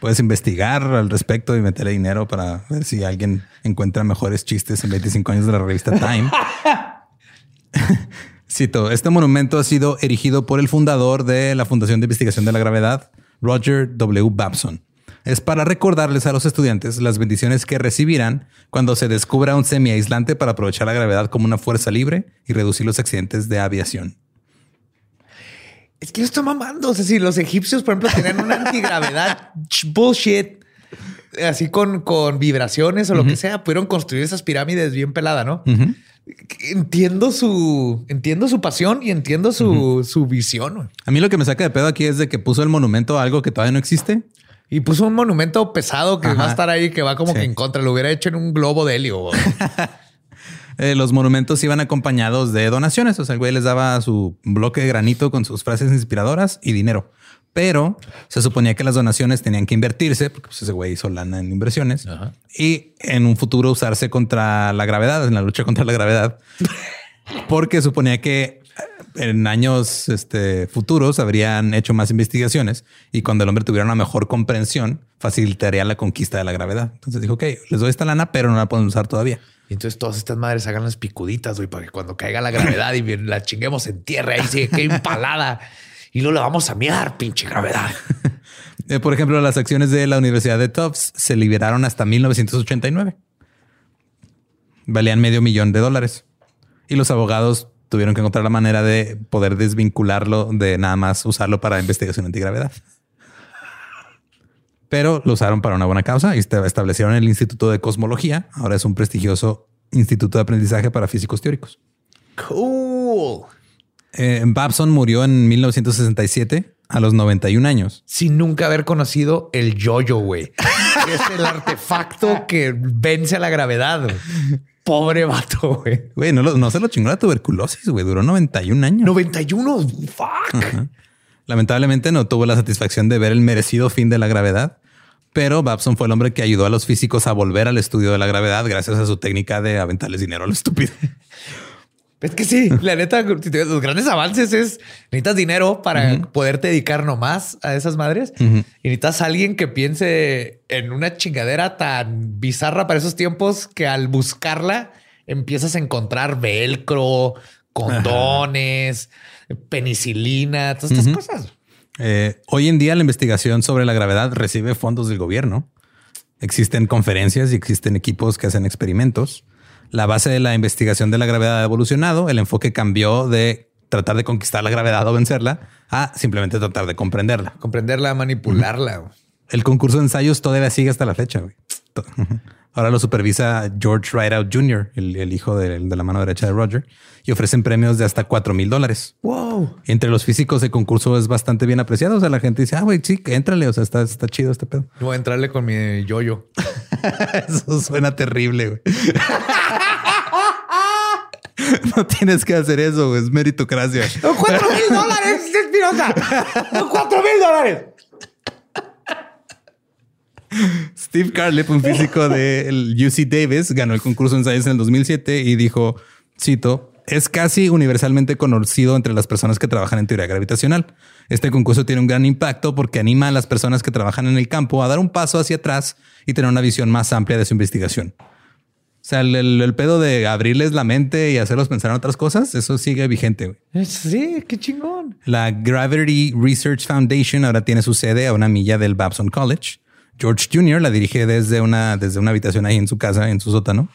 Puedes investigar al respecto y meterle dinero para ver si alguien encuentra mejores chistes en 25 años de la revista Time. Cito, este monumento ha sido erigido por el fundador de la Fundación de Investigación de la Gravedad, Roger W. Babson. Es para recordarles a los estudiantes las bendiciones que recibirán cuando se descubra un semi-aislante para aprovechar la gravedad como una fuerza libre y reducir los accidentes de aviación. Es que yo estoy mamando. O sea, si los egipcios, por ejemplo, tenían una antigravedad bullshit, así con, con vibraciones o lo que sea, pudieron construir esas pirámides bien pelada, ¿no? Entiendo su, entiendo su pasión y entiendo su, su visión. A mí lo que me saca de pedo aquí es de que puso el monumento a algo que todavía no existe Y puso un monumento pesado que Ajá. va a estar ahí, que va como Sí. que en contra. Lo hubiera hecho en un globo de helio. Eh, los monumentos iban acompañados de donaciones. O sea, el güey les daba su bloque de granito con sus frases inspiradoras y dinero. Pero se suponía que las donaciones tenían que invertirse, porque pues, ese güey hizo lana en inversiones, y en un futuro usarse contra la gravedad, en la lucha contra la gravedad. Porque suponía que en años este, futuros habrían hecho más investigaciones y cuando el hombre tuviera una mejor comprensión, facilitaría la conquista de la gravedad. Entonces dijo, ok, les doy esta lana, pero no la pueden usar todavía. Y entonces todas estas madres hagan las picuditas, güey, para que cuando caiga la gravedad y la chinguemos en tierra, ahí sigue que empalada. Y luego la vamos a mear, pinche gravedad. Eh, por ejemplo, las acciones de la Universidad de Tufts se liberaron hasta 1989. Valían medio millón de dólares. Y los abogados tuvieron que encontrar la manera de poder desvincularlo de nada más usarlo para investigación antigravedad. Pero lo usaron para una buena causa y establecieron el Instituto de Cosmología. Ahora es un prestigioso instituto de aprendizaje para físicos teóricos. Cool. Eh, Babson murió en 1967 a los 91 años. Sin nunca haber conocido el yoyo, güey. es el artefacto que vence a la gravedad. Pobre vato, güey. Güey, no, no se lo chingó la tuberculosis, güey. Duró 91 años. 91. Fuck. Lamentablemente no tuvo la satisfacción de ver el merecido fin de la gravedad, pero Babson fue el hombre que ayudó a los físicos a volver al estudio de la gravedad gracias a su técnica de aventarles dinero a lo estúpido. Es que sí, la neta, los grandes avances es necesitas dinero para poderte dedicar nomás a esas madres y necesitas a alguien que piense en una chingadera tan bizarra para esos tiempos que al buscarla empiezas a encontrar velcro, condones, penicilina, todas estas cosas. Eh, hoy en día la investigación sobre la gravedad recibe fondos del gobierno. Existen conferencias y existen equipos que hacen experimentos. La base de la investigación de la gravedad ha evolucionado. El enfoque cambió de tratar de conquistar la gravedad o vencerla a simplemente tratar de comprenderla. Comprenderla, manipularla. El concurso de ensayos todavía sigue hasta la fecha. güey. Ahora lo supervisa George Rideout Jr., el, el hijo de, de la mano derecha de Roger, y ofrecen premios de hasta 4 mil dólares. Wow. Entre los físicos, el concurso es bastante bien apreciado. O sea, la gente dice, ah, güey, sí, que éntrale. O sea, está, está chido este pedo. Voy a entrarle con mi yoyo. Eso suena terrible, güey. No tienes que hacer eso, güey. es meritocracia. ¡Cuatro mil dólares, Espinosa! ¡Cuatro mil dólares! Steve Carlip, un físico del UC Davis, ganó el concurso de ensayos en el 2007 y dijo, cito, es casi universalmente conocido entre las personas que trabajan en teoría gravitacional. Este concurso tiene un gran impacto porque anima a las personas que trabajan en el campo a dar un paso hacia atrás y tener una visión más amplia de su investigación. O sea, el, el- el pedo de abrirles la mente y hacerlos pensar en otras cosas, eso sigue vigente. Sí, qué chingón. La Gravity Research Foundation ahora tiene su sede a una milla del Babson College. George Jr. la dirige desde una, desde una habitación ahí en su casa, en su sótano.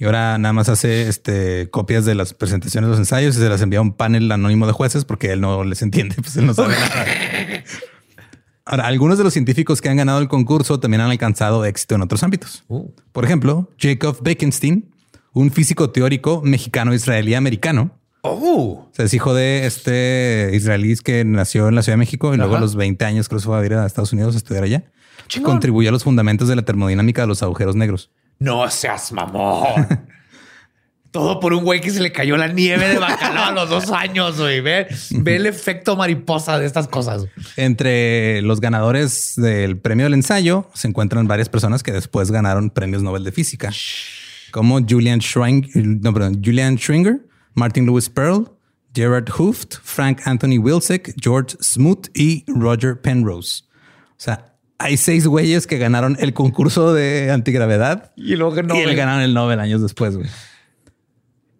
Y ahora nada más hace este, copias de las presentaciones de los ensayos y se las envía a un panel anónimo de jueces porque él no les entiende, pues él no sabe nada. Ahora, algunos de los científicos que han ganado el concurso también han alcanzado éxito en otros ámbitos. Por ejemplo, Jacob Bekenstein, un físico teórico mexicano-israelí americano, Oh, o sea, es hijo de este israelí que nació en la Ciudad de México y luego a los 20 años creo que se a ir a Estados Unidos a estudiar allá. Chingón. Contribuyó a los fundamentos de la termodinámica de los agujeros negros. No seas mamón. Todo por un güey que se le cayó la nieve de bacalao a los dos años, güey. Ve, ve el efecto mariposa de estas cosas. Entre los ganadores del premio del ensayo se encuentran varias personas que después ganaron premios Nobel de Física, como Julian, Schrein- no, perdón, Julian Schringer, Martin Lewis Pearl, Gerard Hooft, Frank Anthony Wilczek, George Smoot y Roger Penrose. O sea, hay seis güeyes que ganaron el concurso de antigravedad Y luego no. y ganaron el Nobel años después, güey.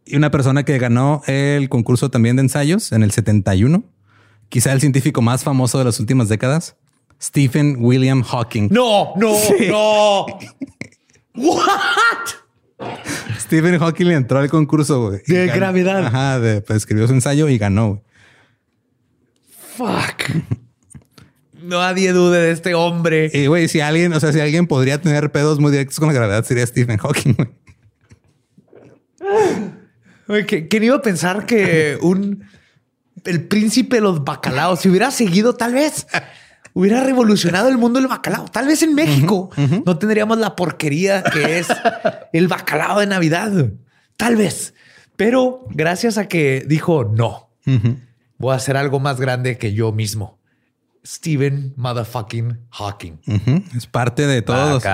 Y una persona que ganó el concurso también de ensayos en el 71, quizá el científico más famoso de las últimas décadas, Stephen William Hawking. No, no, no. What? Stephen Hawking le entró al concurso, güey. De gravedad. Ajá, de, pues, escribió su ensayo y ganó. güey. Fuck. Nadie dude de este hombre. Y güey, si alguien, o sea, si alguien podría tener pedos muy directos con la gravedad, sería Stephen Hawking. güey. Güey, ¿qué- ¿Quién iba a pensar que un el príncipe de los bacalaos, si hubiera seguido, tal vez hubiera revolucionado el mundo del bacalao? Tal vez en México no tendríamos la porquería que es el bacalao de Navidad. Tal vez. Pero gracias a que dijo no, voy a hacer algo más grande que yo mismo. Stephen motherfucking Hawking. Es parte de todos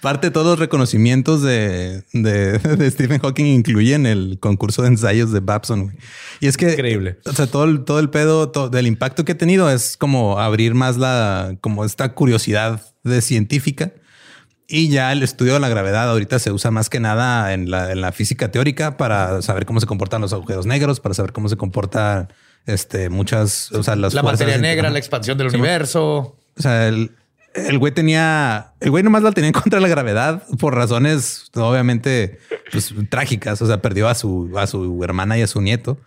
parte de todos los reconocimientos de, de, de Stephen Hawking incluyen el concurso de ensayos de Babson. güey. Y es que Increíble. O sea, todo el, todo el pedo todo- del impacto que ha tenido es como abrir más la, como esta curiosidad de científica. Y ya el estudio de la gravedad ahorita se usa más que nada en la, en la física teórica para saber cómo se comportan los agujeros negros, para saber cómo se comportan este, muchas, o sea, las la materia negra, la expansión del Sí, universo. O sea, el, el güey tenía, el güey nomás la tenía en contra de la gravedad por razones obviamente pues, trágicas. O sea, perdió a su, a su hermana y a su nieto.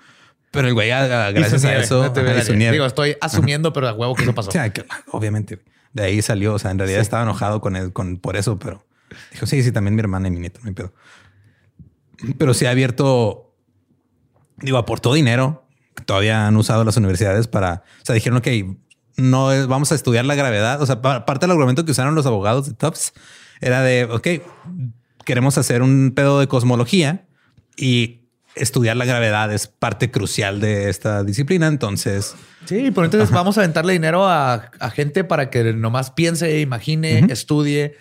Pero el güey, a- a- gracias a eso, no ajá. Digo, estoy asumiendo, pero a huevo que eso pasó. O sea, que, obviamente de ahí salió. O sea, en realidad estaba enojado con él, con por eso, pero dijo, sí, sí, también mi hermana y mi nieto, no hay pedo. Pero sí ha abierto, digo, aportó dinero. Todavía han usado las universidades para, o sea, dijeron, ok, no es- vamos a estudiar la gravedad. O sea, pa- parte del argumento que usaron los abogados de Tufts era de, ok, queremos hacer un pedo de cosmología y estudiar la gravedad es parte crucial de esta disciplina. Entonces, Sí, pero entonces vamos a aventarle dinero a, a gente para que nomás piense, imagine, estudie,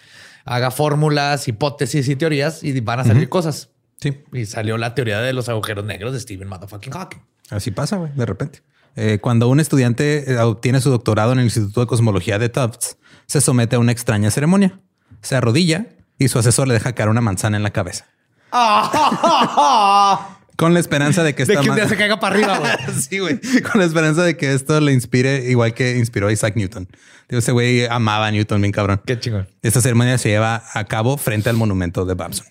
haga fórmulas, hipótesis y teorías y van a salir cosas. sí, Y salió la teoría de los agujeros negros de Stephen Motherfucking Hawking. Así pasa, güey, de repente. Eh, cuando un estudiante eh, obtiene su doctorado en el Instituto de Cosmología de Tufts, se somete a una extraña ceremonia. Se arrodilla y su asesor le deja caer una manzana en la cabeza. Con la esperanza de que De esta que un día ma- se caiga para arriba. güey. sí, güey. Con la esperanza de que esto le inspire igual que inspiró a Isaac Newton. Ese güey amaba a Newton bien cabrón. Qué chingón. Esta ceremonia se lleva a cabo frente al monumento de Babson.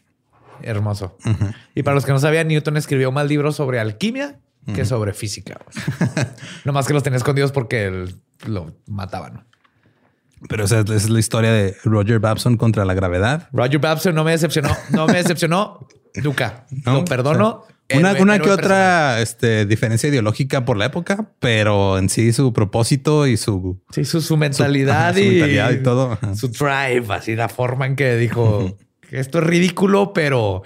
Hermoso. Y para los que no sabían, Newton escribió más libros sobre alquimia que sobre física. güey. Nomás que los tenía escondidos porque él- lo mataban. Pero esa es, la historia de Roger Babson contra la gravedad. Roger Babson no me decepcionó. No me decepcionó. Nunca. ¿no? Lo perdono. Una Héroe- una héroe que personal. otra este, diferencia ideológica por la época, pero en sí su propósito y su Sí, su, su mentalidad, ajá, su y, mentalidad y todo. Su drive, así la forma en que dijo que esto es ridículo, pero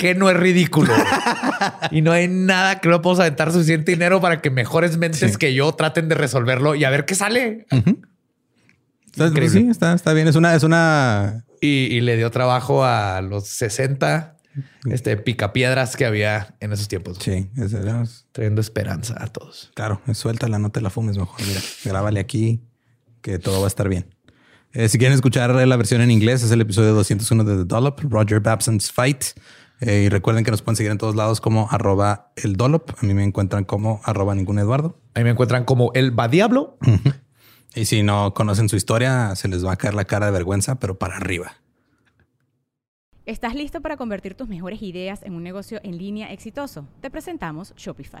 que no es ridículo. y no hay nada que no podamos aventar suficiente dinero para que mejores mentes Sí. que yo traten de resolverlo y a ver qué sale. Está- Increíble. sí, está, está bien. Es una, es una Y, y le dio trabajo a los 60 este, picapiedras que había en esos tiempos. sí, es- Trayendo esperanza a todos. claro, suéltala, no te la fumes mejor. Mira, grábale aquí que todo va a estar bien. Eh, si quieren escuchar la versión en inglés, es el episodio 201 de The Dollop, Roger Babson's Fight. Eh, y recuerden que nos pueden seguir en todos lados como arroba el Dollop. A mí me encuentran como arroba ningún Eduardo. Ahí me encuentran como el va diablo. Y si no conocen su historia, se les va a caer la cara de vergüenza, pero para arriba. ¿Estás listo para convertir tus mejores ideas en un negocio en línea exitoso? Te presentamos Shopify.